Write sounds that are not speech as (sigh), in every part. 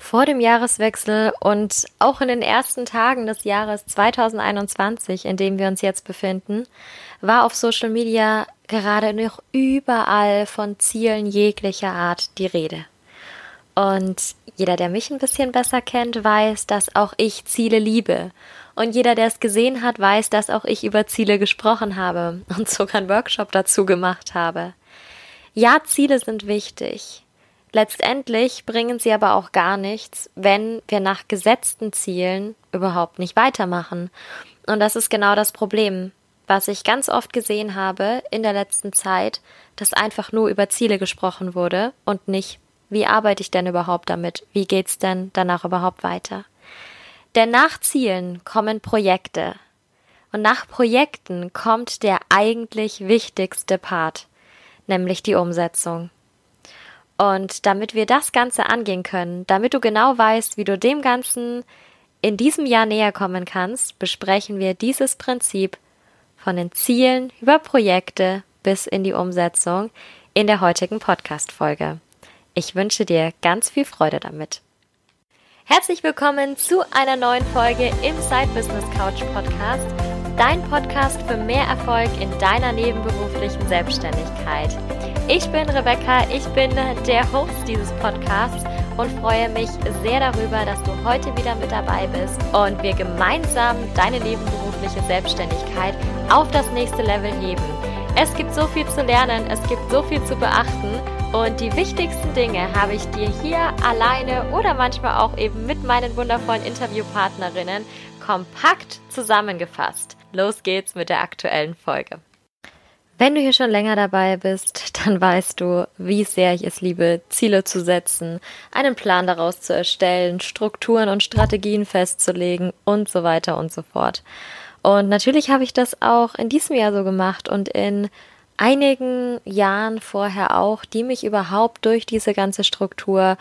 Vor dem Jahreswechsel und auch in den ersten Tagen des Jahres 2021, in dem wir uns jetzt befinden, war auf Social Media gerade noch überall von Zielen jeglicher Art die Rede. Und jeder, der mich ein bisschen besser kennt, weiß, dass auch ich Ziele liebe. Und jeder, der es gesehen hat, weiß, dass auch ich über Ziele gesprochen habe und sogar einen Workshop dazu gemacht habe. Ja, Ziele sind wichtig. Letztendlich bringen sie aber auch gar nichts, wenn wir nach gesetzten Zielen überhaupt nicht weitermachen. Und das ist genau das Problem, was ich ganz oft gesehen habe in der letzten Zeit, dass einfach nur über Ziele gesprochen wurde und nicht, wie arbeite ich denn überhaupt damit? Wie geht's denn danach überhaupt weiter? Denn nach Zielen kommen Projekte. Und nach Projekten kommt der eigentlich wichtigste Part, nämlich die Umsetzung. Und damit wir das Ganze angehen können, damit du genau weißt, wie du dem Ganzen in diesem Jahr näher kommen kannst, besprechen wir dieses Prinzip von den Zielen über Projekte bis in die Umsetzung in der heutigen Podcast-Folge. Ich wünsche dir ganz viel Freude damit. Herzlich willkommen zu einer neuen Folge im Side Business Couch Podcast, dein Podcast für mehr Erfolg in deiner nebenberuflichen Selbstständigkeit. Ich bin Rebecca, ich bin der Host dieses Podcasts und freue mich sehr darüber, dass du heute wieder mit dabei bist und wir gemeinsam deine nebenberufliche Selbstständigkeit auf das nächste Level heben. Es gibt so viel zu lernen, es gibt so viel zu beachten und die wichtigsten Dinge habe ich dir hier alleine oder manchmal auch eben mit meinen wundervollen Interviewpartnerinnen kompakt zusammengefasst. Los geht's mit der aktuellen Folge. Wenn du hier schon länger dabei bist, dann weißt du, wie sehr ich es liebe, Ziele zu setzen, einen Plan daraus zu erstellen, Strukturen und Strategien festzulegen und so weiter und so fort. Und natürlich habe ich das auch in diesem Jahr so gemacht und in einigen Jahren vorher auch, die mich überhaupt durch diese ganze Struktur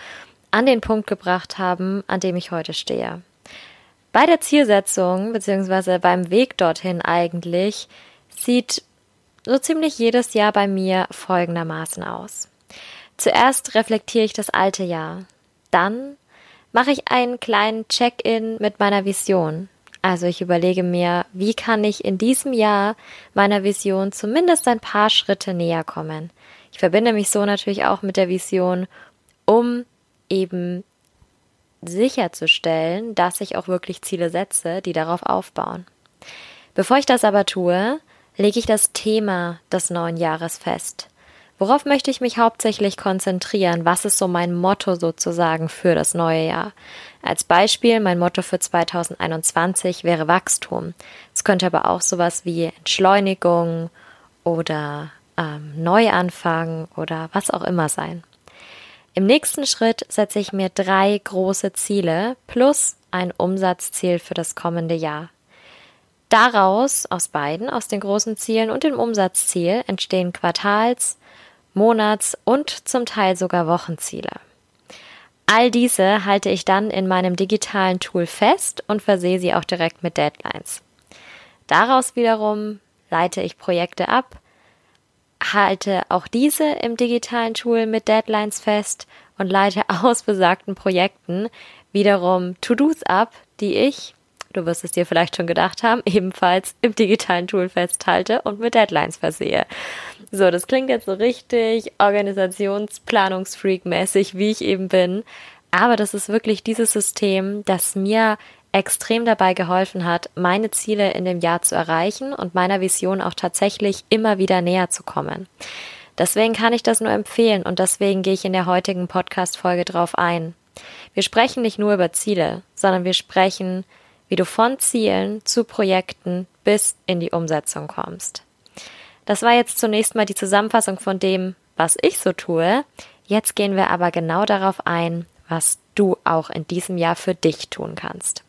an den Punkt gebracht haben, an dem ich heute stehe. Bei der Zielsetzung beziehungsweise beim Weg dorthin eigentlich sieht so ziemlich jedes Jahr bei mir folgendermaßen aus. Zuerst reflektiere ich das alte Jahr. Dann mache ich einen kleinen Check-in mit meiner Vision. Also ich überlege mir, wie kann ich in diesem Jahr meiner Vision zumindest ein paar Schritte näher kommen. Ich verbinde mich so natürlich auch mit der Vision, um eben sicherzustellen, dass ich auch wirklich Ziele setze, die darauf aufbauen. Bevor ich das aber tue, lege ich das Thema des neuen Jahres fest. Worauf möchte ich mich hauptsächlich konzentrieren? Was ist so mein Motto sozusagen für das neue Jahr? Als Beispiel, mein Motto für 2021 wäre Wachstum. Es könnte aber auch sowas wie Entschleunigung oder ähm, Neuanfang oder was auch immer sein. Im nächsten Schritt setze ich mir drei große Ziele plus ein Umsatzziel für das kommende Jahr. Daraus, aus beiden, aus den großen Zielen und dem Umsatzziel, entstehen Quartals-, Monats- und zum Teil sogar Wochenziele. All diese halte ich dann in meinem digitalen Tool fest und versehe sie auch direkt mit Deadlines. Daraus wiederum leite ich Projekte ab, halte auch diese im digitalen Tool mit Deadlines fest und leite (laughs) aus besagten Projekten wiederum To-Dos ab, die ich du wirst es dir vielleicht schon gedacht haben, ebenfalls im digitalen Tool festhalte und mit Deadlines versehe. So, das klingt jetzt so richtig Organisationsplanungsfreak-mäßig, wie ich eben bin. Aber das ist wirklich dieses System, das mir extrem dabei geholfen hat, meine Ziele in dem Jahr zu erreichen und meiner Vision auch tatsächlich immer wieder näher zu kommen. Deswegen kann ich das nur empfehlen und deswegen gehe ich in der heutigen Podcast-Folge drauf ein. Wir sprechen nicht nur über Ziele, sondern wir sprechen wie du von Zielen zu Projekten bis in die Umsetzung kommst. Das war jetzt zunächst mal die Zusammenfassung von dem, was ich so tue. Jetzt gehen wir aber genau darauf ein, was du auch in diesem Jahr für dich tun kannst.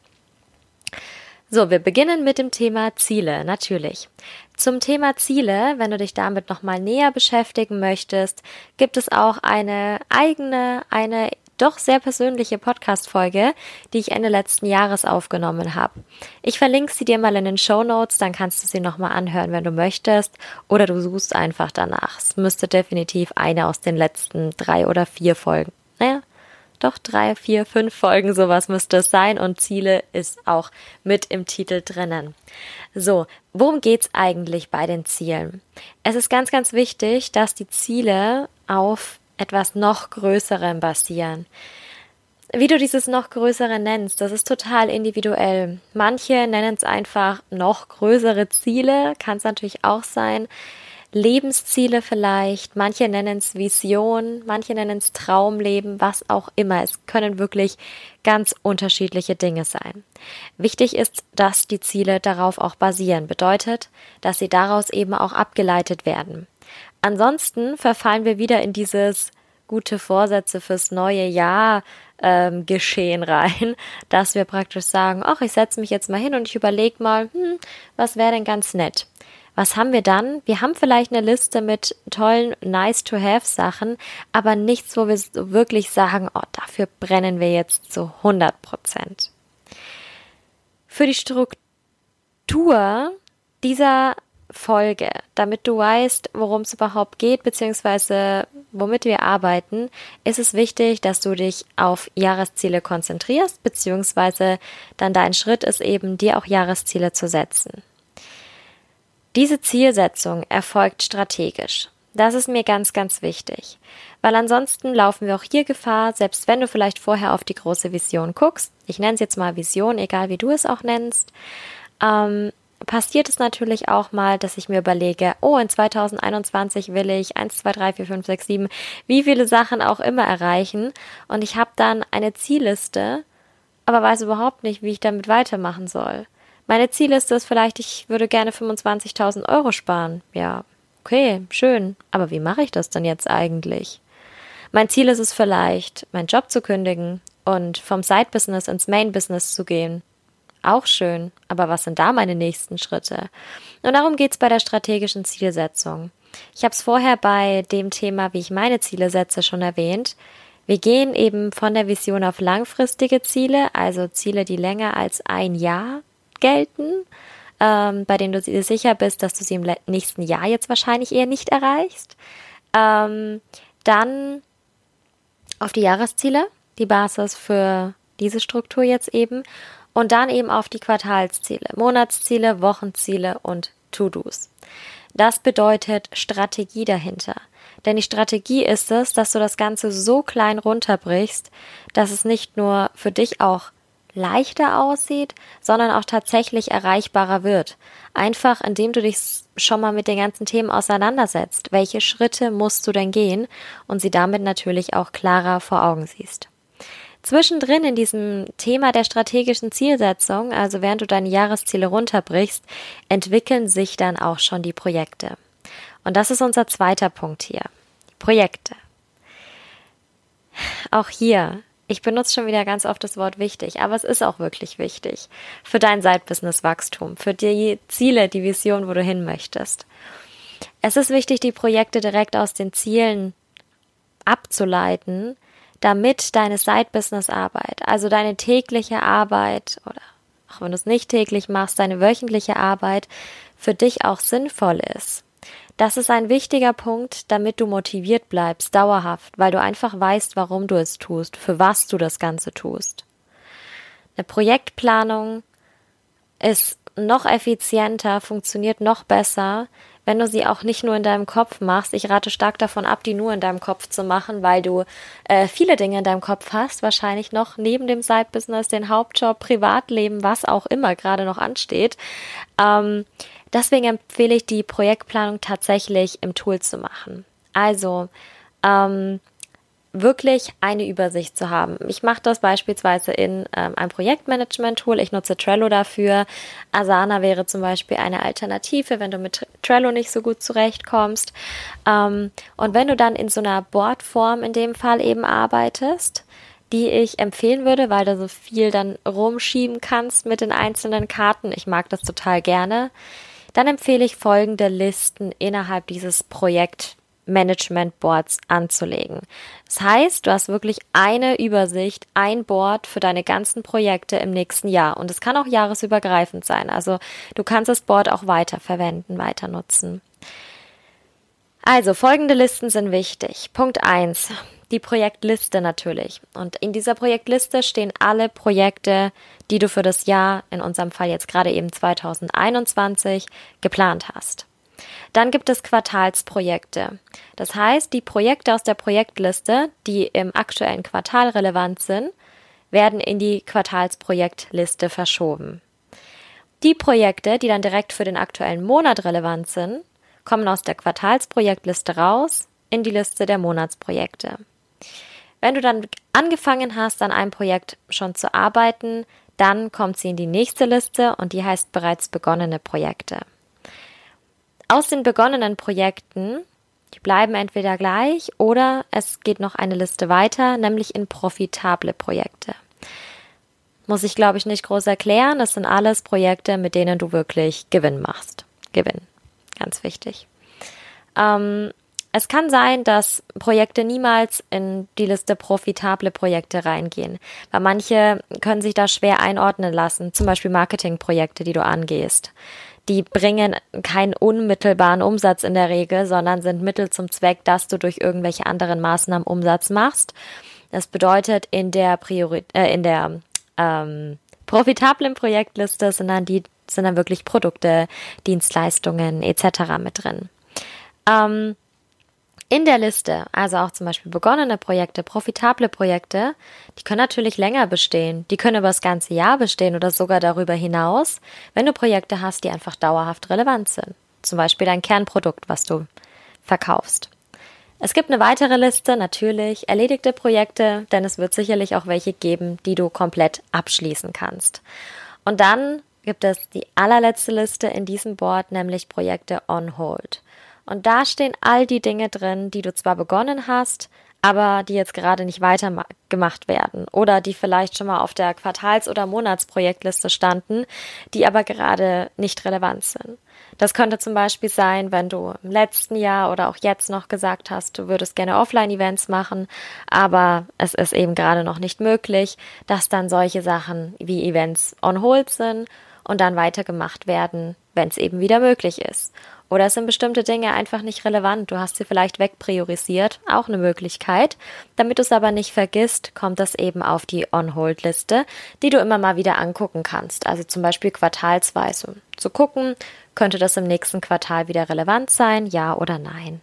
So, wir beginnen mit dem Thema Ziele, natürlich. Zum Thema Ziele, wenn du dich damit nochmal näher beschäftigen möchtest, gibt es auch eine eigene, eine doch sehr persönliche Podcast-Folge, die ich Ende letzten Jahres aufgenommen habe. Ich verlinke sie dir mal in den Show Notes, dann kannst du sie nochmal anhören, wenn du möchtest, oder du suchst einfach danach. Es müsste definitiv eine aus den letzten drei oder vier Folgen. Naja, doch drei, vier, fünf Folgen, sowas müsste es sein und Ziele ist auch mit im Titel drinnen. So, worum geht's eigentlich bei den Zielen? Es ist ganz, ganz wichtig, dass die Ziele auf etwas noch Größerem basieren. Wie du dieses noch größere nennst, das ist total individuell. Manche nennen es einfach noch größere Ziele, kann es natürlich auch sein. Lebensziele vielleicht, manche nennen es Vision, manche nennen es Traumleben, was auch immer. Es können wirklich ganz unterschiedliche Dinge sein. Wichtig ist, dass die Ziele darauf auch basieren, bedeutet, dass sie daraus eben auch abgeleitet werden. Ansonsten verfallen wir wieder in dieses gute Vorsätze fürs neue Jahr ähm, geschehen rein, (laughs) dass wir praktisch sagen, ach, ich setze mich jetzt mal hin und ich überlege mal, hm, was wäre denn ganz nett? Was haben wir dann? Wir haben vielleicht eine Liste mit tollen Nice-to-have-Sachen, aber nichts, wo wir wirklich sagen, oh, dafür brennen wir jetzt zu 100 Prozent. Für die Struktur dieser Folge, damit du weißt, worum es überhaupt geht, beziehungsweise womit wir arbeiten, ist es wichtig, dass du dich auf Jahresziele konzentrierst, beziehungsweise dann dein Schritt ist eben, dir auch Jahresziele zu setzen. Diese Zielsetzung erfolgt strategisch. Das ist mir ganz, ganz wichtig, weil ansonsten laufen wir auch hier Gefahr, selbst wenn du vielleicht vorher auf die große Vision guckst, ich nenne es jetzt mal Vision, egal wie du es auch nennst, ähm, passiert es natürlich auch mal, dass ich mir überlege, oh, in 2021 will ich 1, 2, 3, 4, 5, 6, 7, wie viele Sachen auch immer erreichen und ich habe dann eine Zielliste, aber weiß überhaupt nicht, wie ich damit weitermachen soll. Meine Zielliste ist vielleicht, ich würde gerne 25.000 Euro sparen. Ja, okay, schön. Aber wie mache ich das denn jetzt eigentlich? Mein Ziel ist es vielleicht, meinen Job zu kündigen und vom Side-Business ins Main-Business zu gehen. Auch schön, aber was sind da meine nächsten Schritte? Und darum geht es bei der strategischen Zielsetzung. Ich habe es vorher bei dem Thema, wie ich meine Ziele setze, schon erwähnt. Wir gehen eben von der Vision auf langfristige Ziele, also Ziele, die länger als ein Jahr gelten, ähm, bei denen du dir sicher bist, dass du sie im nächsten Jahr jetzt wahrscheinlich eher nicht erreichst. Ähm, dann auf die Jahresziele, die Basis für diese Struktur jetzt eben. Und dann eben auf die Quartalsziele, Monatsziele, Wochenziele und To-Dos. Das bedeutet Strategie dahinter. Denn die Strategie ist es, dass du das Ganze so klein runterbrichst, dass es nicht nur für dich auch leichter aussieht, sondern auch tatsächlich erreichbarer wird. Einfach indem du dich schon mal mit den ganzen Themen auseinandersetzt. Welche Schritte musst du denn gehen und sie damit natürlich auch klarer vor Augen siehst. Zwischendrin in diesem Thema der strategischen Zielsetzung, also während du deine Jahresziele runterbrichst, entwickeln sich dann auch schon die Projekte. Und das ist unser zweiter Punkt hier. Projekte. Auch hier ich benutze schon wieder ganz oft das Wort wichtig, aber es ist auch wirklich wichtig für dein Side-Business-Wachstum, für die Ziele, die Vision, wo du hin möchtest. Es ist wichtig, die Projekte direkt aus den Zielen abzuleiten, damit deine Side-Business-Arbeit, also deine tägliche Arbeit oder auch wenn du es nicht täglich machst, deine wöchentliche Arbeit für dich auch sinnvoll ist. Das ist ein wichtiger Punkt, damit du motiviert bleibst, dauerhaft, weil du einfach weißt, warum du es tust, für was du das Ganze tust. Eine Projektplanung ist noch effizienter, funktioniert noch besser, wenn du sie auch nicht nur in deinem Kopf machst. Ich rate stark davon ab, die nur in deinem Kopf zu machen, weil du äh, viele Dinge in deinem Kopf hast, wahrscheinlich noch neben dem Side-Business, den Hauptjob, Privatleben, was auch immer gerade noch ansteht. Ähm, Deswegen empfehle ich die Projektplanung tatsächlich im Tool zu machen. Also ähm, wirklich eine Übersicht zu haben. Ich mache das beispielsweise in ähm, einem Projektmanagement-Tool. Ich nutze Trello dafür. Asana wäre zum Beispiel eine Alternative, wenn du mit Trello nicht so gut zurechtkommst. Ähm, und wenn du dann in so einer Boardform in dem Fall eben arbeitest, die ich empfehlen würde, weil du so viel dann rumschieben kannst mit den einzelnen Karten. Ich mag das total gerne dann empfehle ich folgende Listen innerhalb dieses Projektmanagement Boards anzulegen. Das heißt, du hast wirklich eine Übersicht, ein Board für deine ganzen Projekte im nächsten Jahr. Und es kann auch jahresübergreifend sein. Also du kannst das Board auch weiter verwenden, weiter nutzen. Also folgende Listen sind wichtig. Punkt eins: die Projektliste natürlich. Und in dieser Projektliste stehen alle Projekte, die du für das Jahr, in unserem Fall jetzt gerade eben 2021, geplant hast. Dann gibt es Quartalsprojekte. Das heißt, die Projekte aus der Projektliste, die im aktuellen Quartal relevant sind, werden in die Quartalsprojektliste verschoben. Die Projekte, die dann direkt für den aktuellen Monat relevant sind, kommen aus der Quartalsprojektliste raus in die Liste der Monatsprojekte. Wenn du dann angefangen hast, an einem Projekt schon zu arbeiten, dann kommt sie in die nächste Liste und die heißt bereits begonnene Projekte. Aus den begonnenen Projekten, die bleiben entweder gleich oder es geht noch eine Liste weiter, nämlich in profitable Projekte. Muss ich, glaube ich, nicht groß erklären. Das sind alles Projekte, mit denen du wirklich Gewinn machst. Gewinn. Ganz wichtig. Ähm, es kann sein, dass Projekte niemals in die Liste profitable Projekte reingehen, weil manche können sich da schwer einordnen lassen, zum Beispiel Marketingprojekte, die du angehst die bringen keinen unmittelbaren Umsatz in der Regel, sondern sind Mittel zum Zweck, dass du durch irgendwelche anderen Maßnahmen Umsatz machst. Das bedeutet, in der Priori äh, in der ähm, profitablen Projektliste sind dann die sind dann wirklich Produkte, Dienstleistungen etc. mit drin. Ähm, in der Liste, also auch zum Beispiel begonnene Projekte, profitable Projekte, die können natürlich länger bestehen. Die können über das ganze Jahr bestehen oder sogar darüber hinaus, wenn du Projekte hast, die einfach dauerhaft relevant sind. Zum Beispiel dein Kernprodukt, was du verkaufst. Es gibt eine weitere Liste, natürlich erledigte Projekte, denn es wird sicherlich auch welche geben, die du komplett abschließen kannst. Und dann gibt es die allerletzte Liste in diesem Board, nämlich Projekte on hold. Und da stehen all die Dinge drin, die du zwar begonnen hast, aber die jetzt gerade nicht weitergemacht werden oder die vielleicht schon mal auf der Quartals- oder Monatsprojektliste standen, die aber gerade nicht relevant sind. Das könnte zum Beispiel sein, wenn du im letzten Jahr oder auch jetzt noch gesagt hast, du würdest gerne Offline-Events machen, aber es ist eben gerade noch nicht möglich, dass dann solche Sachen wie Events on hold sind und dann weitergemacht werden, wenn es eben wieder möglich ist. Oder sind bestimmte Dinge einfach nicht relevant? Du hast sie vielleicht wegpriorisiert, auch eine Möglichkeit. Damit du es aber nicht vergisst, kommt das eben auf die On-Hold-Liste, die du immer mal wieder angucken kannst. Also zum Beispiel quartalsweise. Zu gucken, könnte das im nächsten Quartal wieder relevant sein, ja oder nein.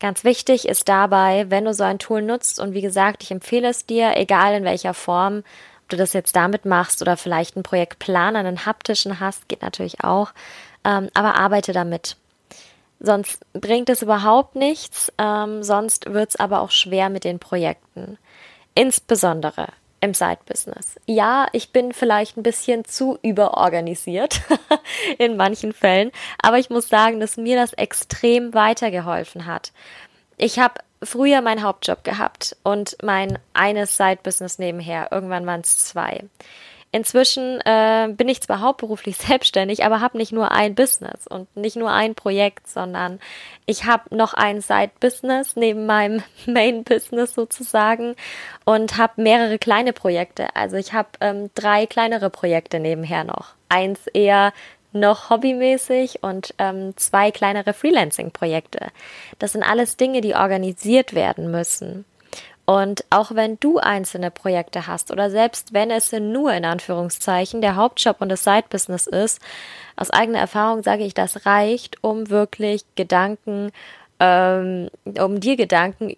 Ganz wichtig ist dabei, wenn du so ein Tool nutzt, und wie gesagt, ich empfehle es dir, egal in welcher Form, ob du das jetzt damit machst oder vielleicht einen Projektplan, einen haptischen hast, geht natürlich auch, ähm, aber arbeite damit. Sonst bringt es überhaupt nichts, ähm, sonst wird es aber auch schwer mit den Projekten. Insbesondere im Side-Business. Ja, ich bin vielleicht ein bisschen zu überorganisiert (laughs) in manchen Fällen, aber ich muss sagen, dass mir das extrem weitergeholfen hat. Ich habe früher meinen Hauptjob gehabt und mein eines Side-Business nebenher. Irgendwann waren es zwei. Inzwischen äh, bin ich zwar hauptberuflich (laughs) selbstständig, aber habe nicht nur ein Business und nicht nur ein Projekt, sondern ich habe noch ein Side-Business neben meinem (laughs) Main-Business sozusagen und habe mehrere kleine Projekte. Also ich habe ähm, drei kleinere Projekte nebenher noch. Eins eher noch hobbymäßig und ähm, zwei kleinere Freelancing-Projekte. Das sind alles Dinge, die organisiert werden müssen. Und auch wenn du einzelne Projekte hast oder selbst wenn es nur in Anführungszeichen der Hauptjob und das Side-Business ist, aus eigener Erfahrung sage ich, das reicht, um wirklich Gedanken, ähm, um dir Gedanken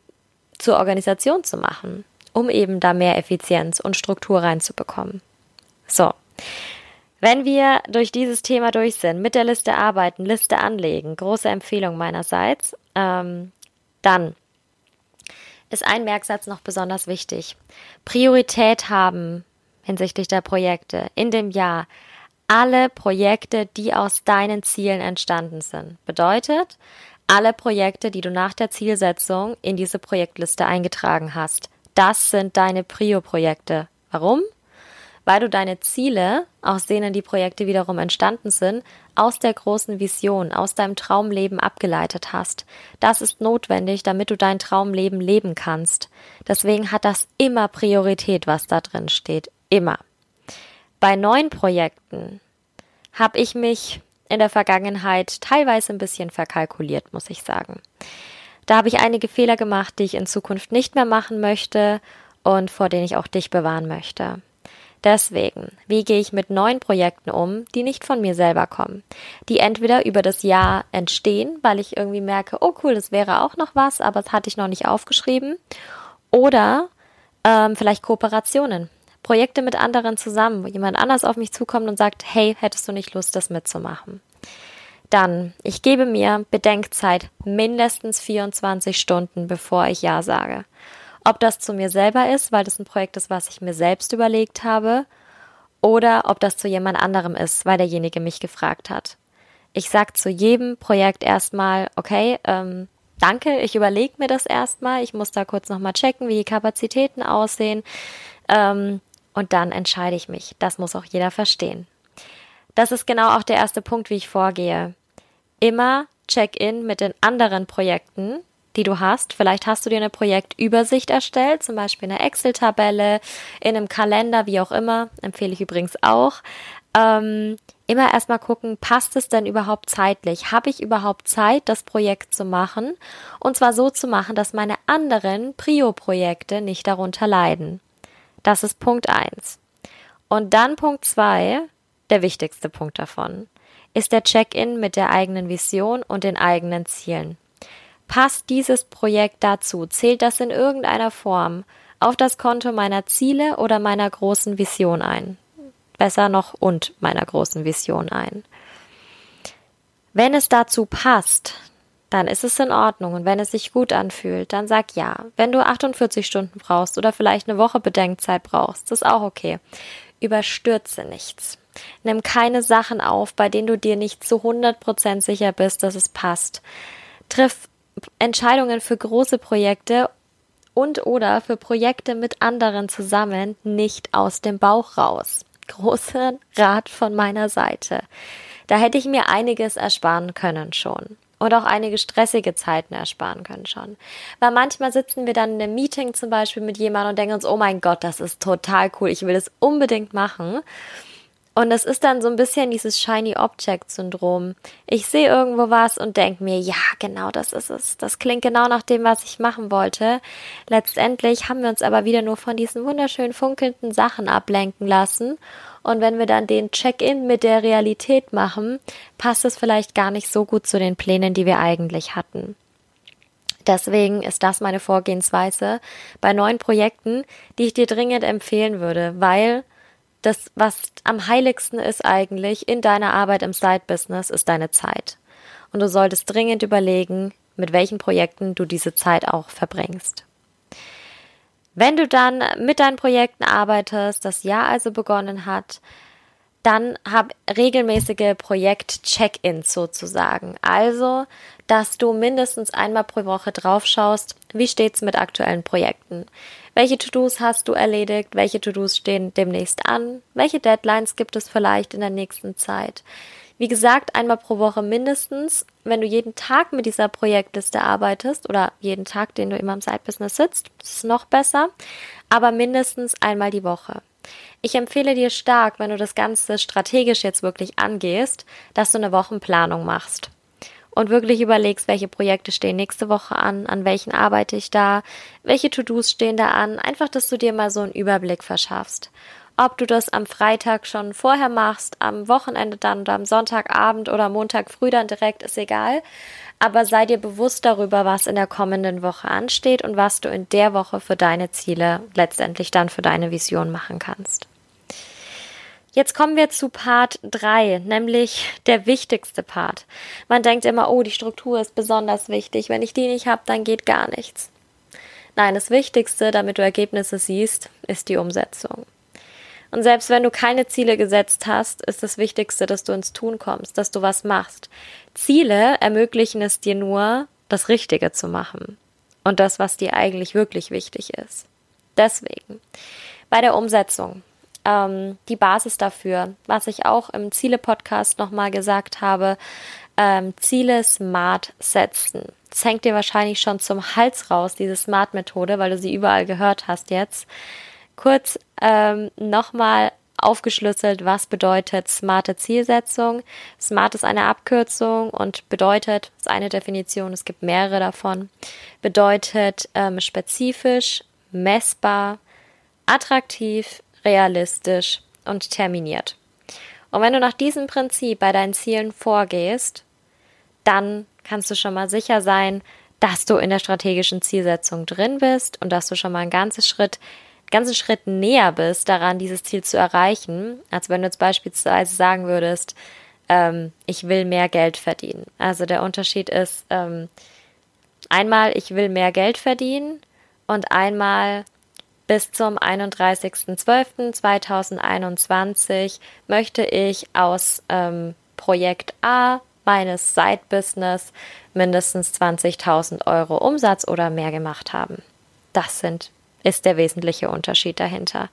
zur Organisation zu machen, um eben da mehr Effizienz und Struktur reinzubekommen. So. Wenn wir durch dieses Thema durch sind, mit der Liste arbeiten, Liste anlegen, große Empfehlung meinerseits, ähm, dann ist ein Merksatz noch besonders wichtig. Priorität haben hinsichtlich der Projekte in dem Jahr alle Projekte, die aus deinen Zielen entstanden sind. Bedeutet, alle Projekte, die du nach der Zielsetzung in diese Projektliste eingetragen hast. Das sind deine Prio-Projekte. Warum? Weil du deine Ziele, aus denen die Projekte wiederum entstanden sind, aus der großen Vision, aus deinem Traumleben abgeleitet hast. Das ist notwendig, damit du dein Traumleben leben kannst. Deswegen hat das immer Priorität, was da drin steht. Immer. Bei neuen Projekten habe ich mich in der Vergangenheit teilweise ein bisschen verkalkuliert, muss ich sagen. Da habe ich einige Fehler gemacht, die ich in Zukunft nicht mehr machen möchte und vor denen ich auch dich bewahren möchte. Deswegen, wie gehe ich mit neuen Projekten um, die nicht von mir selber kommen, die entweder über das Jahr entstehen, weil ich irgendwie merke, oh cool, das wäre auch noch was, aber das hatte ich noch nicht aufgeschrieben, oder ähm, vielleicht Kooperationen, Projekte mit anderen zusammen, wo jemand anders auf mich zukommt und sagt, hey, hättest du nicht Lust, das mitzumachen? Dann, ich gebe mir Bedenkzeit mindestens 24 Stunden, bevor ich Ja sage. Ob das zu mir selber ist, weil das ein Projekt ist, was ich mir selbst überlegt habe, oder ob das zu jemand anderem ist, weil derjenige mich gefragt hat. Ich sag zu jedem Projekt erstmal, okay, ähm, danke, ich überlege mir das erstmal, ich muss da kurz nochmal checken, wie die Kapazitäten aussehen, ähm, und dann entscheide ich mich. Das muss auch jeder verstehen. Das ist genau auch der erste Punkt, wie ich vorgehe. Immer Check-in mit den anderen Projekten, die du hast. Vielleicht hast du dir eine Projektübersicht erstellt, zum Beispiel eine Excel-Tabelle, in einem Kalender, wie auch immer, empfehle ich übrigens auch. Ähm, immer erstmal gucken, passt es denn überhaupt zeitlich? Habe ich überhaupt Zeit, das Projekt zu machen? Und zwar so zu machen, dass meine anderen Prio-Projekte nicht darunter leiden. Das ist Punkt eins. Und dann Punkt zwei, der wichtigste Punkt davon, ist der Check-in mit der eigenen Vision und den eigenen Zielen. Passt dieses Projekt dazu? Zählt das in irgendeiner Form auf das Konto meiner Ziele oder meiner großen Vision ein? Besser noch und meiner großen Vision ein. Wenn es dazu passt, dann ist es in Ordnung. Und wenn es sich gut anfühlt, dann sag ja. Wenn du 48 Stunden brauchst oder vielleicht eine Woche Bedenkzeit brauchst, ist auch okay. Überstürze nichts. Nimm keine Sachen auf, bei denen du dir nicht zu 100% sicher bist, dass es passt. Triff Entscheidungen für große Projekte und oder für Projekte mit anderen zusammen nicht aus dem Bauch raus. Großer Rat von meiner Seite. Da hätte ich mir einiges ersparen können schon. Und auch einige stressige Zeiten ersparen können schon. Weil manchmal sitzen wir dann in einem Meeting zum Beispiel mit jemandem und denken uns, oh mein Gott, das ist total cool, ich will das unbedingt machen. Und es ist dann so ein bisschen dieses Shiny Object Syndrom. Ich sehe irgendwo was und denke mir, ja, genau das ist es. Das klingt genau nach dem, was ich machen wollte. Letztendlich haben wir uns aber wieder nur von diesen wunderschön funkelnden Sachen ablenken lassen. Und wenn wir dann den Check-in mit der Realität machen, passt es vielleicht gar nicht so gut zu den Plänen, die wir eigentlich hatten. Deswegen ist das meine Vorgehensweise bei neuen Projekten, die ich dir dringend empfehlen würde, weil das, was am heiligsten ist eigentlich in deiner Arbeit im Side-Business, ist deine Zeit. Und du solltest dringend überlegen, mit welchen Projekten du diese Zeit auch verbringst. Wenn du dann mit deinen Projekten arbeitest, das Jahr also begonnen hat, dann hab regelmäßige Projekt-Check-ins sozusagen. Also, dass du mindestens einmal pro Woche drauf schaust, wie steht's mit aktuellen Projekten? Welche To-Dos hast du erledigt? Welche To-Dos stehen demnächst an? Welche Deadlines gibt es vielleicht in der nächsten Zeit? Wie gesagt, einmal pro Woche mindestens. Wenn du jeden Tag mit dieser Projektliste arbeitest oder jeden Tag, den du immer im Side-Business sitzt, ist es noch besser. Aber mindestens einmal die Woche. Ich empfehle dir stark, wenn du das Ganze strategisch jetzt wirklich angehst, dass du eine Wochenplanung machst und wirklich überlegst, welche Projekte stehen nächste Woche an, an welchen arbeite ich da, welche To-Dos stehen da an, einfach, dass du dir mal so einen Überblick verschaffst. Ob du das am Freitag schon vorher machst, am Wochenende dann oder am Sonntagabend oder Montag früh dann direkt, ist egal. Aber sei dir bewusst darüber, was in der kommenden Woche ansteht und was du in der Woche für deine Ziele letztendlich dann für deine Vision machen kannst. Jetzt kommen wir zu Part 3, nämlich der wichtigste Part. Man denkt immer, oh, die Struktur ist besonders wichtig. Wenn ich die nicht habe, dann geht gar nichts. Nein, das Wichtigste, damit du Ergebnisse siehst, ist die Umsetzung. Und selbst wenn du keine Ziele gesetzt hast, ist das Wichtigste, dass du ins Tun kommst, dass du was machst. Ziele ermöglichen es dir nur, das Richtige zu machen. Und das, was dir eigentlich wirklich wichtig ist. Deswegen, bei der Umsetzung, ähm, die Basis dafür, was ich auch im Ziele-Podcast nochmal gesagt habe, ähm, Ziele smart setzen. Das hängt dir wahrscheinlich schon zum Hals raus, diese Smart-Methode, weil du sie überall gehört hast jetzt. Kurz ähm, nochmal aufgeschlüsselt, was bedeutet smarte Zielsetzung. Smart ist eine Abkürzung und bedeutet, ist eine Definition, es gibt mehrere davon, bedeutet ähm, spezifisch, messbar, attraktiv, realistisch und terminiert. Und wenn du nach diesem Prinzip bei deinen Zielen vorgehst, dann kannst du schon mal sicher sein, dass du in der strategischen Zielsetzung drin bist und dass du schon mal einen ganzen Schritt, ganzen Schritt näher bist daran, dieses Ziel zu erreichen, als wenn du jetzt beispielsweise sagen würdest, ähm, ich will mehr Geld verdienen. Also der Unterschied ist ähm, einmal, ich will mehr Geld verdienen und einmal bis zum 31.12.2021 möchte ich aus ähm, Projekt A meines Side-Business mindestens 20.000 Euro Umsatz oder mehr gemacht haben. Das sind, ist der wesentliche Unterschied dahinter.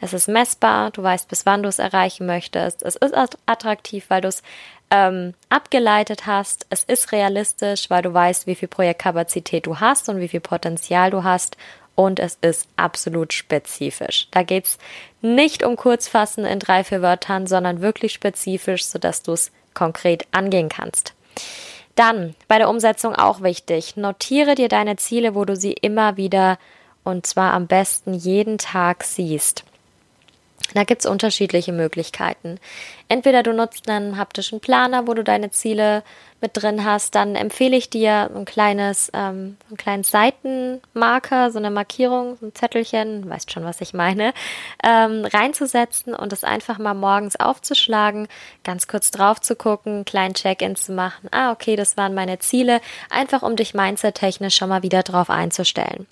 Es ist messbar, du weißt, bis wann du es erreichen möchtest. Es ist attraktiv, weil du es ähm, abgeleitet hast. Es ist realistisch, weil du weißt, wie viel Projektkapazität du hast und wie viel Potenzial du hast. Und es ist absolut spezifisch. Da geht es nicht um Kurzfassen in drei, vier Wörtern, sondern wirklich spezifisch, sodass du es konkret angehen kannst. Dann bei der Umsetzung auch wichtig. Notiere dir deine Ziele, wo du sie immer wieder und zwar am besten jeden Tag siehst. Da gibt es unterschiedliche Möglichkeiten. Entweder du nutzt einen haptischen Planer, wo du deine Ziele mit drin hast, dann empfehle ich dir ein kleines, ähm, einen kleinen Seitenmarker, so eine Markierung, so ein Zettelchen, weißt schon, was ich meine, ähm, reinzusetzen und es einfach mal morgens aufzuschlagen, ganz kurz drauf zu gucken, einen kleinen Check-in zu machen. Ah, okay, das waren meine Ziele, einfach um dich mindset-technisch schon mal wieder drauf einzustellen.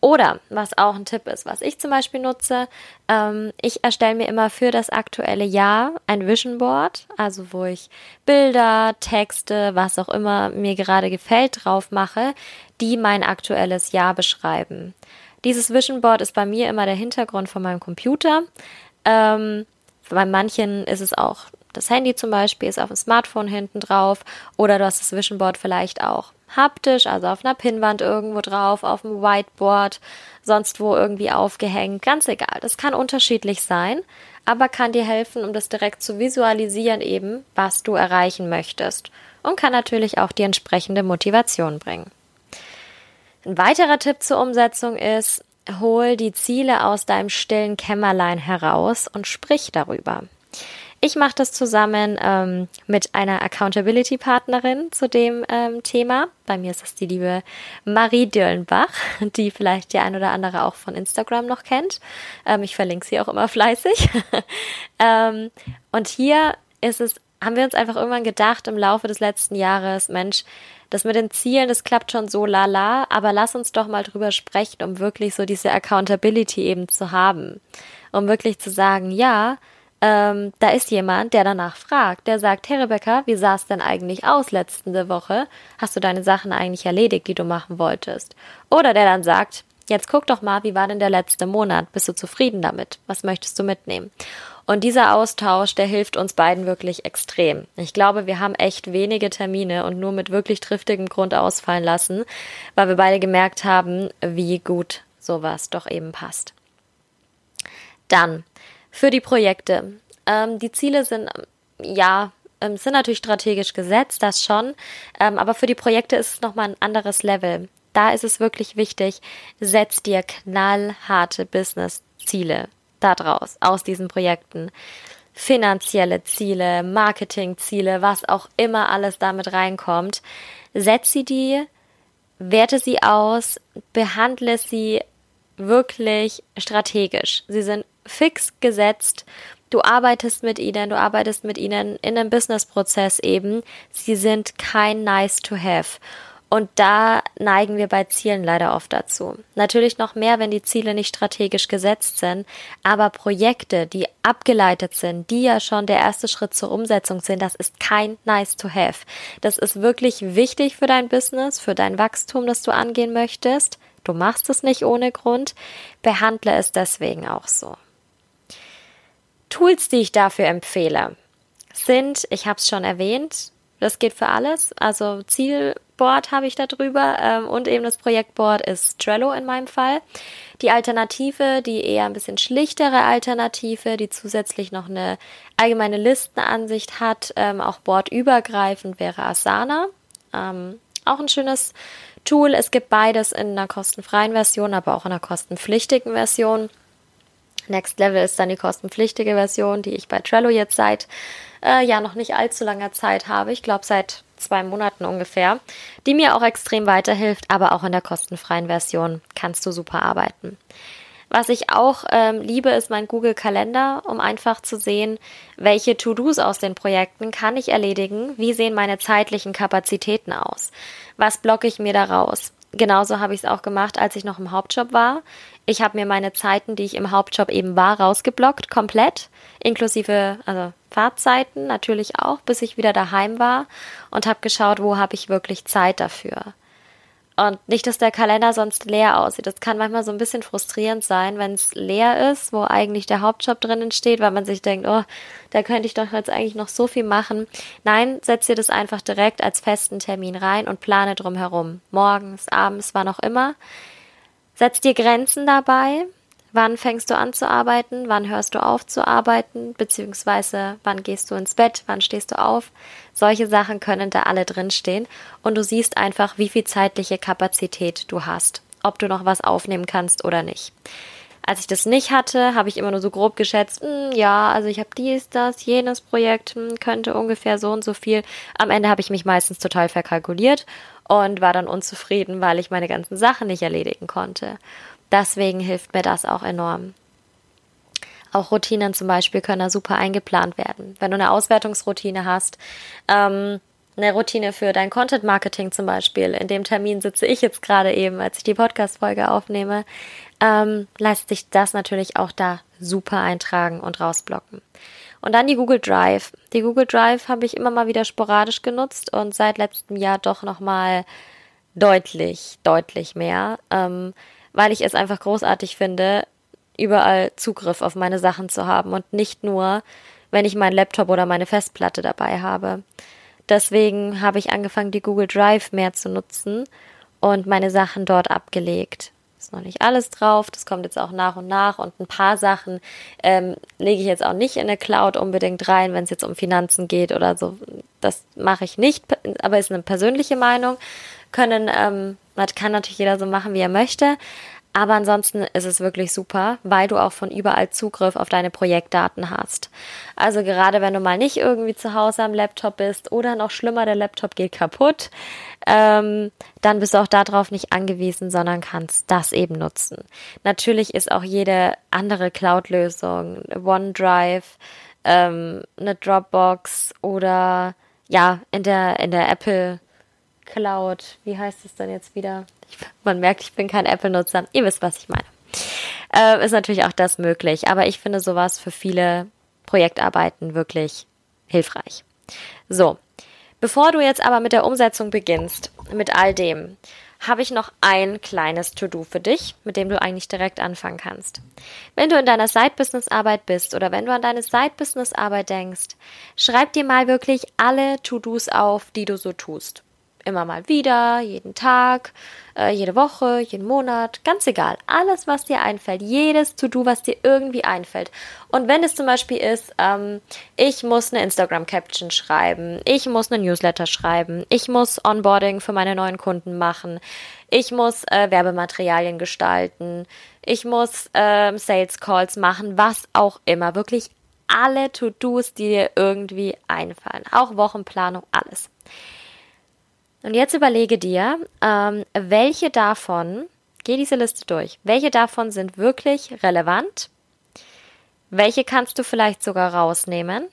Oder was auch ein Tipp ist, was ich zum Beispiel nutze, ähm, ich erstelle mir immer für das aktuelle Jahr ein Vision Board, also wo ich Bilder, Texte, was auch immer mir gerade gefällt, drauf mache, die mein aktuelles Jahr beschreiben. Dieses Vision Board ist bei mir immer der Hintergrund von meinem Computer. Ähm, bei manchen ist es auch das Handy zum Beispiel, ist auf dem Smartphone hinten drauf oder du hast das Vision Board vielleicht auch haptisch, also auf einer Pinnwand irgendwo drauf, auf dem Whiteboard, sonst wo irgendwie aufgehängt, ganz egal. Das kann unterschiedlich sein, aber kann dir helfen, um das direkt zu visualisieren eben, was du erreichen möchtest und kann natürlich auch die entsprechende Motivation bringen. Ein weiterer Tipp zur Umsetzung ist, hol die Ziele aus deinem stillen Kämmerlein heraus und sprich darüber. Ich mache das zusammen ähm, mit einer Accountability-Partnerin zu dem ähm, Thema. Bei mir ist das die liebe Marie Dirlenbach, (laughs) die vielleicht der ein oder andere auch von Instagram noch kennt. Ähm, ich verlinke sie auch immer fleißig. (laughs) ähm, und hier ist es, haben wir uns einfach irgendwann gedacht im Laufe des letzten Jahres, Mensch, das mit den Zielen, das klappt schon so lala, aber lass uns doch mal drüber sprechen, um wirklich so diese Accountability eben zu haben. Um wirklich zu sagen, ja, ähm, da ist jemand, der danach fragt, der sagt, hey Rebecca, wie sah es denn eigentlich aus letzte Woche? Hast du deine Sachen eigentlich erledigt, die du machen wolltest? Oder der dann sagt, jetzt guck doch mal, wie war denn der letzte Monat? Bist du zufrieden damit? Was möchtest du mitnehmen? Und dieser Austausch, der hilft uns beiden wirklich extrem. Ich glaube, wir haben echt wenige Termine und nur mit wirklich triftigem Grund ausfallen lassen, weil wir beide gemerkt haben, wie gut sowas doch eben passt. Dann für die Projekte. Ähm, die Ziele sind, ja, ähm, sind natürlich strategisch gesetzt, das schon. Ähm, aber für die Projekte ist es nochmal ein anderes Level. Da ist es wirklich wichtig, setz dir knallharte Business-Ziele daraus, aus diesen Projekten. Finanzielle Ziele, Marketing-Ziele, was auch immer alles damit reinkommt. Setz sie dir, werte sie aus, behandle sie wirklich strategisch. Sie sind fix gesetzt. Du arbeitest mit ihnen, du arbeitest mit ihnen in einem Businessprozess eben. Sie sind kein nice to have. Und da neigen wir bei Zielen leider oft dazu. Natürlich noch mehr, wenn die Ziele nicht strategisch gesetzt sind, aber Projekte, die abgeleitet sind, die ja schon der erste Schritt zur Umsetzung sind, das ist kein nice to have. Das ist wirklich wichtig für dein Business, für dein Wachstum, das du angehen möchtest. Du machst es nicht ohne Grund. Behandle es deswegen auch so. Tools, die ich dafür empfehle, sind, ich habe es schon erwähnt, Das geht für alles. Also Zielboard habe ich da drüber ähm, und eben das Projektboard ist Trello in meinem Fall. Die Alternative, die eher ein bisschen schlichtere Alternative, die zusätzlich noch eine allgemeine Listenansicht hat, ähm, auch boardübergreifend, wäre Asana. Ähm, auch ein schönes Tool. Es gibt beides in einer kostenfreien Version, aber auch in einer kostenpflichtigen Version. Next Level ist dann die kostenpflichtige Version, die ich bei Trello jetzt seit äh, ja noch nicht allzu langer Zeit habe. Ich glaube seit zwei Monaten ungefähr, die mir auch extrem weiterhilft, aber auch in der kostenfreien Version kannst du super arbeiten. Was ich auch ähm, liebe, ist mein Google Kalender, um einfach zu sehen, welche To-Dos aus den Projekten kann ich erledigen, wie sehen meine zeitlichen Kapazitäten aus, was blocke ich mir da raus. Genauso habe ich es auch gemacht, als ich noch im Hauptjob war. Ich habe mir meine Zeiten, die ich im Hauptjob eben war, rausgeblockt, komplett, inklusive also Fahrzeiten natürlich auch, bis ich wieder daheim war und habe geschaut, wo habe ich wirklich Zeit dafür. Und nicht, dass der Kalender sonst leer aussieht. Das kann manchmal so ein bisschen frustrierend sein, wenn es leer ist, wo eigentlich der Hauptjob drinnen steht, weil man sich denkt, oh, da könnte ich doch jetzt eigentlich noch so viel machen. Nein, setz dir das einfach direkt als festen Termin rein und plane drum herum. Morgens, abends, wann auch immer. Setz dir Grenzen dabei. Wann fängst du an zu arbeiten? Wann hörst du auf zu arbeiten? Beziehungsweise wann gehst du ins Bett? Wann stehst du auf? Solche Sachen können da alle drinstehen und du siehst einfach, wie viel zeitliche Kapazität du hast, ob du noch was aufnehmen kannst oder nicht. Als ich das nicht hatte, habe ich immer nur so grob geschätzt, hm, ja, also ich habe dies, das, jenes Projekt, mh, hm, könnte ungefähr so und so viel. Am Ende habe ich mich meistens total verkalkuliert und war dann unzufrieden, weil ich meine ganzen Sachen nicht erledigen konnte. Deswegen hilft mir das auch enorm. Auch Routinen zum Beispiel können da super eingeplant werden. Wenn du eine Auswertungsroutine hast, ähm, eine Routine für dein Content Marketing zum Beispiel. In dem Termin sitze ich jetzt gerade eben, als ich die Podcast-Folge aufnehme. Ähm, lässt sich das natürlich auch da super eintragen und rausblocken. Und dann die Google Drive. Die Google Drive habe ich immer mal wieder sporadisch genutzt und seit letztem Jahr doch nochmal deutlich, deutlich mehr. Ähm, weil ich es einfach großartig finde, überall Zugriff auf meine Sachen zu haben und nicht nur, wenn ich meinen Laptop oder meine Festplatte dabei habe. Deswegen habe ich angefangen, die Google Drive mehr zu nutzen und meine Sachen dort abgelegt. Ist noch nicht alles drauf, das kommt jetzt auch nach und nach und ein paar Sachen ähm, lege ich jetzt auch nicht in der Cloud unbedingt rein, wenn es jetzt um Finanzen geht oder so. Das mache ich nicht, aber ist eine persönliche Meinung. Können ähm, man kann natürlich jeder so machen, wie er möchte. Aber ansonsten ist es wirklich super, weil du auch von überall Zugriff auf deine Projektdaten hast. Also gerade wenn du mal nicht irgendwie zu Hause am Laptop bist oder noch schlimmer, der Laptop geht kaputt, ähm, dann bist du auch darauf nicht angewiesen, sondern kannst das eben nutzen. Natürlich ist auch jede andere Cloud-Lösung, OneDrive, ähm, eine Dropbox oder ja, in der, in der Apple Cloud, wie heißt es denn jetzt wieder? Ich, man merkt, ich bin kein Apple-Nutzer. Ihr wisst, was ich meine. Äh, ist natürlich auch das möglich, aber ich finde sowas für viele Projektarbeiten wirklich hilfreich. So, bevor du jetzt aber mit der Umsetzung beginnst, mit all dem, habe ich noch ein kleines To-Do für dich, mit dem du eigentlich direkt anfangen kannst. Wenn du in deiner Side-Business-Arbeit bist oder wenn du an deine Side-Business-Arbeit denkst, schreib dir mal wirklich alle To-Dos auf, die du so tust immer mal wieder, jeden Tag, äh, jede Woche, jeden Monat, ganz egal. Alles, was dir einfällt, jedes To-Do, was dir irgendwie einfällt. Und wenn es zum Beispiel ist, ähm, ich muss eine Instagram-Caption schreiben, ich muss eine Newsletter schreiben, ich muss Onboarding für meine neuen Kunden machen, ich muss äh, Werbematerialien gestalten, ich muss äh, Sales Calls machen, was auch immer. Wirklich alle To-Dos, die dir irgendwie einfallen. Auch Wochenplanung, alles. Und jetzt überlege dir, ähm, welche davon, geh diese Liste durch, welche davon sind wirklich relevant, welche kannst du vielleicht sogar rausnehmen,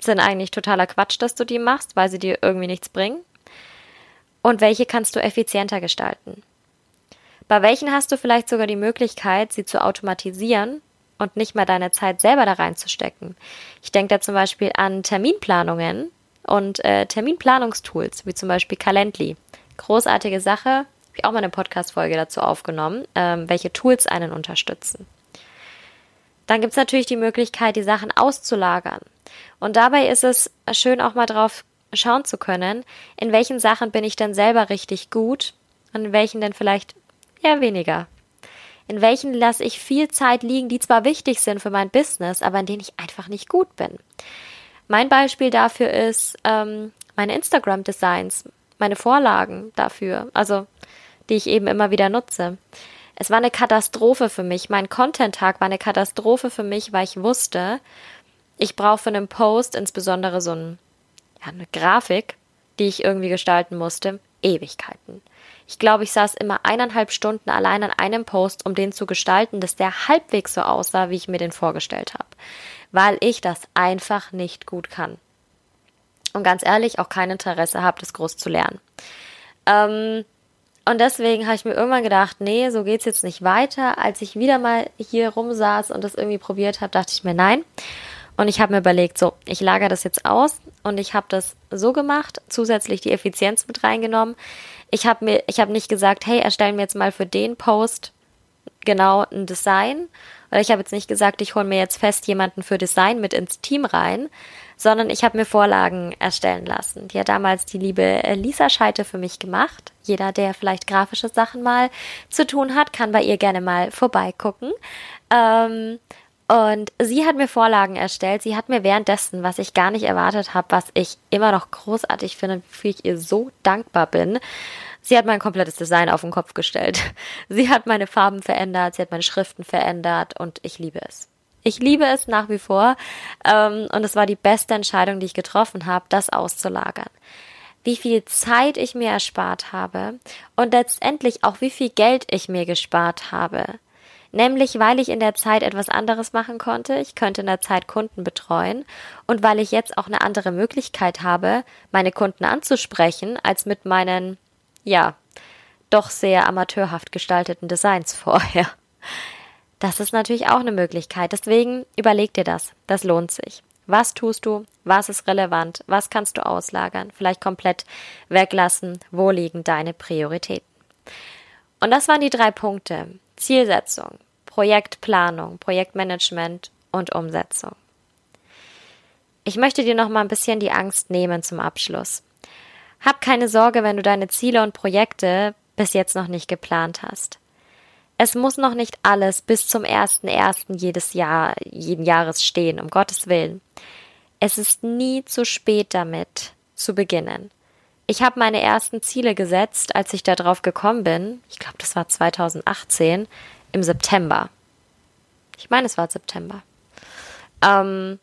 sind eigentlich totaler Quatsch, dass du die machst, weil sie dir irgendwie nichts bringen, und welche kannst du effizienter gestalten. Bei welchen hast du vielleicht sogar die Möglichkeit, sie zu automatisieren und nicht mehr deine Zeit selber da reinzustecken. Ich denke da zum Beispiel an Terminplanungen, und äh, Terminplanungstools, wie zum Beispiel Calendly. Großartige Sache. Habe ich auch mal eine Podcast-Folge dazu aufgenommen, ähm, welche Tools einen unterstützen. Dann gibt es natürlich die Möglichkeit, die Sachen auszulagern. Und dabei ist es schön auch mal drauf schauen zu können, in welchen Sachen bin ich denn selber richtig gut und in welchen denn vielleicht eher weniger. In welchen lasse ich viel Zeit liegen, die zwar wichtig sind für mein Business, aber in denen ich einfach nicht gut bin. Mein Beispiel dafür ist ähm, meine Instagram-Designs, meine Vorlagen dafür, also die ich eben immer wieder nutze. Es war eine Katastrophe für mich. Mein Content-Tag war eine Katastrophe für mich, weil ich wusste, ich brauche für einen Post insbesondere so ein, ja, eine Grafik, die ich irgendwie gestalten musste, Ewigkeiten. Ich glaube, ich saß immer eineinhalb Stunden allein an einem Post, um den zu gestalten, dass der halbwegs so aussah, wie ich mir den vorgestellt habe. Weil ich das einfach nicht gut kann. Und ganz ehrlich, auch kein Interesse habe, das groß zu lernen. Ähm, und deswegen habe ich mir irgendwann gedacht, nee, so geht's jetzt nicht weiter. Als ich wieder mal hier rumsaß und das irgendwie probiert habe, dachte ich mir nein. Und ich habe mir überlegt, so, ich lagere das jetzt aus und ich habe das so gemacht, zusätzlich die Effizienz mit reingenommen. Ich habe mir, ich habe nicht gesagt, hey, erstellen wir jetzt mal für den Post genau ein Design. Oder ich habe jetzt nicht gesagt, ich hole mir jetzt fest jemanden für Design mit ins Team rein, sondern ich habe mir Vorlagen erstellen lassen. Die hat damals die liebe Lisa Scheite für mich gemacht. Jeder, der vielleicht grafische Sachen mal zu tun hat, kann bei ihr gerne mal vorbeigucken. Ähm, und sie hat mir Vorlagen erstellt. Sie hat mir währenddessen, was ich gar nicht erwartet habe, was ich immer noch großartig finde, wofür ich ihr so dankbar bin. Sie hat mein komplettes Design auf den Kopf gestellt. (laughs) Sie hat meine Farben verändert, sie hat meine Schriften verändert und ich liebe es. Ich liebe es nach wie vor ähm, und es war die beste Entscheidung, die ich getroffen habe, das auszulagern. Wie viel Zeit ich mir erspart habe und letztendlich auch wie viel Geld ich mir gespart habe. Nämlich, weil ich in der Zeit etwas anderes machen konnte. Ich könnte in der Zeit Kunden betreuen. Und weil ich jetzt auch eine andere Möglichkeit habe, meine Kunden anzusprechen, als mit meinen, ja, doch sehr amateurhaft gestalteten Designs (laughs) vorher. Das ist natürlich auch eine Möglichkeit. Deswegen überleg dir das. Das lohnt sich. Was tust du? Was ist relevant? Was kannst du auslagern? Vielleicht komplett weglassen? Wo liegen deine Prioritäten? Und das waren die drei Punkte. Zielsetzung, Projektplanung, Projektmanagement und Umsetzung. Ich möchte dir noch mal ein bisschen die Angst nehmen zum Abschluss. Hab keine Sorge, wenn du deine Ziele und Projekte bis jetzt noch nicht geplant hast. Es muss noch nicht alles bis zum ersten ersten jedes Jahr, jeden Jahres stehen, um Gottes Willen. Es ist nie zu spät damit zu beginnen. Ich habe meine ersten Ziele gesetzt, als ich darauf gekommen bin. Ich glaube, das war 2018 im September. Ich meine, es war September. Ähm,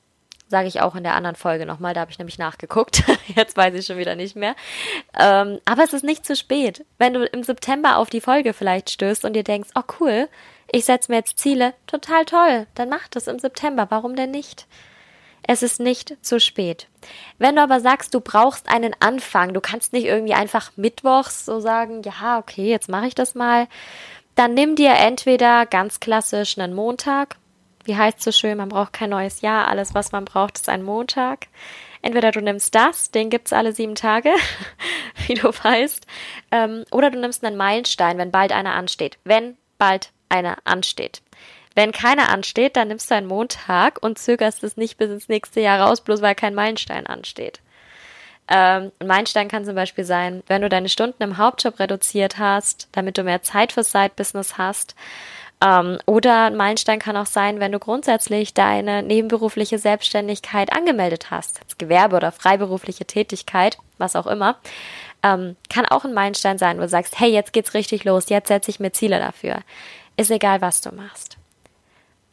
Sage ich auch in der anderen Folge nochmal, da habe ich nämlich nachgeguckt. (laughs) Jetzt weiß ich schon wieder nicht mehr. Ähm, aber es ist nicht zu spät. Wenn du im September auf die Folge vielleicht stößt und dir denkst, oh cool, ich setze mir jetzt Ziele, total toll, dann mach das im September. Warum denn nicht? Es ist nicht zu spät. Wenn du aber sagst, du brauchst einen Anfang, du kannst nicht irgendwie einfach mittwochs so sagen, ja, okay, jetzt mache ich das mal, dann nimm dir entweder ganz klassisch einen Montag, wie heißt so schön, man braucht kein neues Jahr, alles, was man braucht, ist ein Montag. Entweder du nimmst das, den gibt's alle sieben Tage, (laughs) wie du weißt, ähm, oder du nimmst einen Meilenstein, wenn bald einer ansteht. Wenn bald einer ansteht. Wenn keiner ansteht, dann nimmst du einen Montag und zögerst es nicht bis ins nächste Jahr raus, bloß weil kein Meilenstein ansteht. Ähm, ein Meilenstein kann zum Beispiel sein, wenn du deine Stunden im Hauptjob reduziert hast, damit du mehr Zeit fürs Side-Business hast ähm, oder ein Meilenstein kann auch sein, wenn du grundsätzlich deine nebenberufliche Selbstständigkeit angemeldet hast, als Gewerbe oder freiberufliche Tätigkeit, was auch immer. Ähm, kann auch ein Meilenstein sein, wo du sagst, hey, jetzt geht's richtig los, jetzt setze ich mir Ziele dafür. Ist egal, was du machst.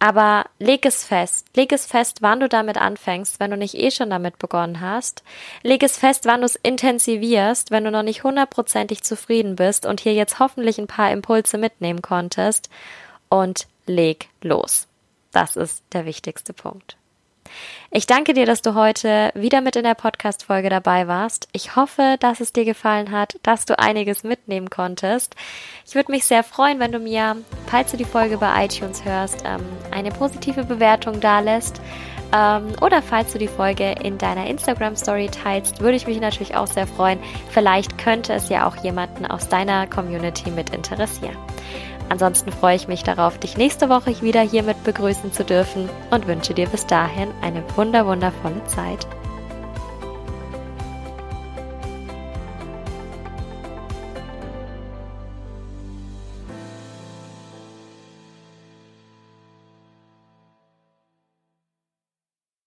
Aber leg es fest. Leg es fest, wann du damit anfängst, wenn du nicht eh schon damit begonnen hast. Leg es fest, wann du es intensivierst, wenn du noch nicht hundertprozentig zufrieden bist und hier jetzt hoffentlich ein paar Impulse mitnehmen konntest und leg los. Das ist der wichtigste Punkt. Ich danke dir, dass du heute wieder mit in der Podcast-Folge dabei warst. Ich hoffe, dass es dir gefallen hat, dass du einiges mitnehmen konntest. Ich würde mich sehr freuen, wenn du mir, falls du die Folge bei iTunes hörst, ähm, eine positive Bewertung dalässt. Ähm, oder falls du die Folge in deiner Instagram-Story teilst, würde ich mich natürlich auch sehr freuen. Vielleicht könnte es ja auch jemanden aus deiner Community mit interessieren. Ansonsten freue ich mich darauf, dich nächste Woche wieder hiermit begrüßen zu dürfen und wünsche dir bis dahin eine wunder wundervolle Zeit.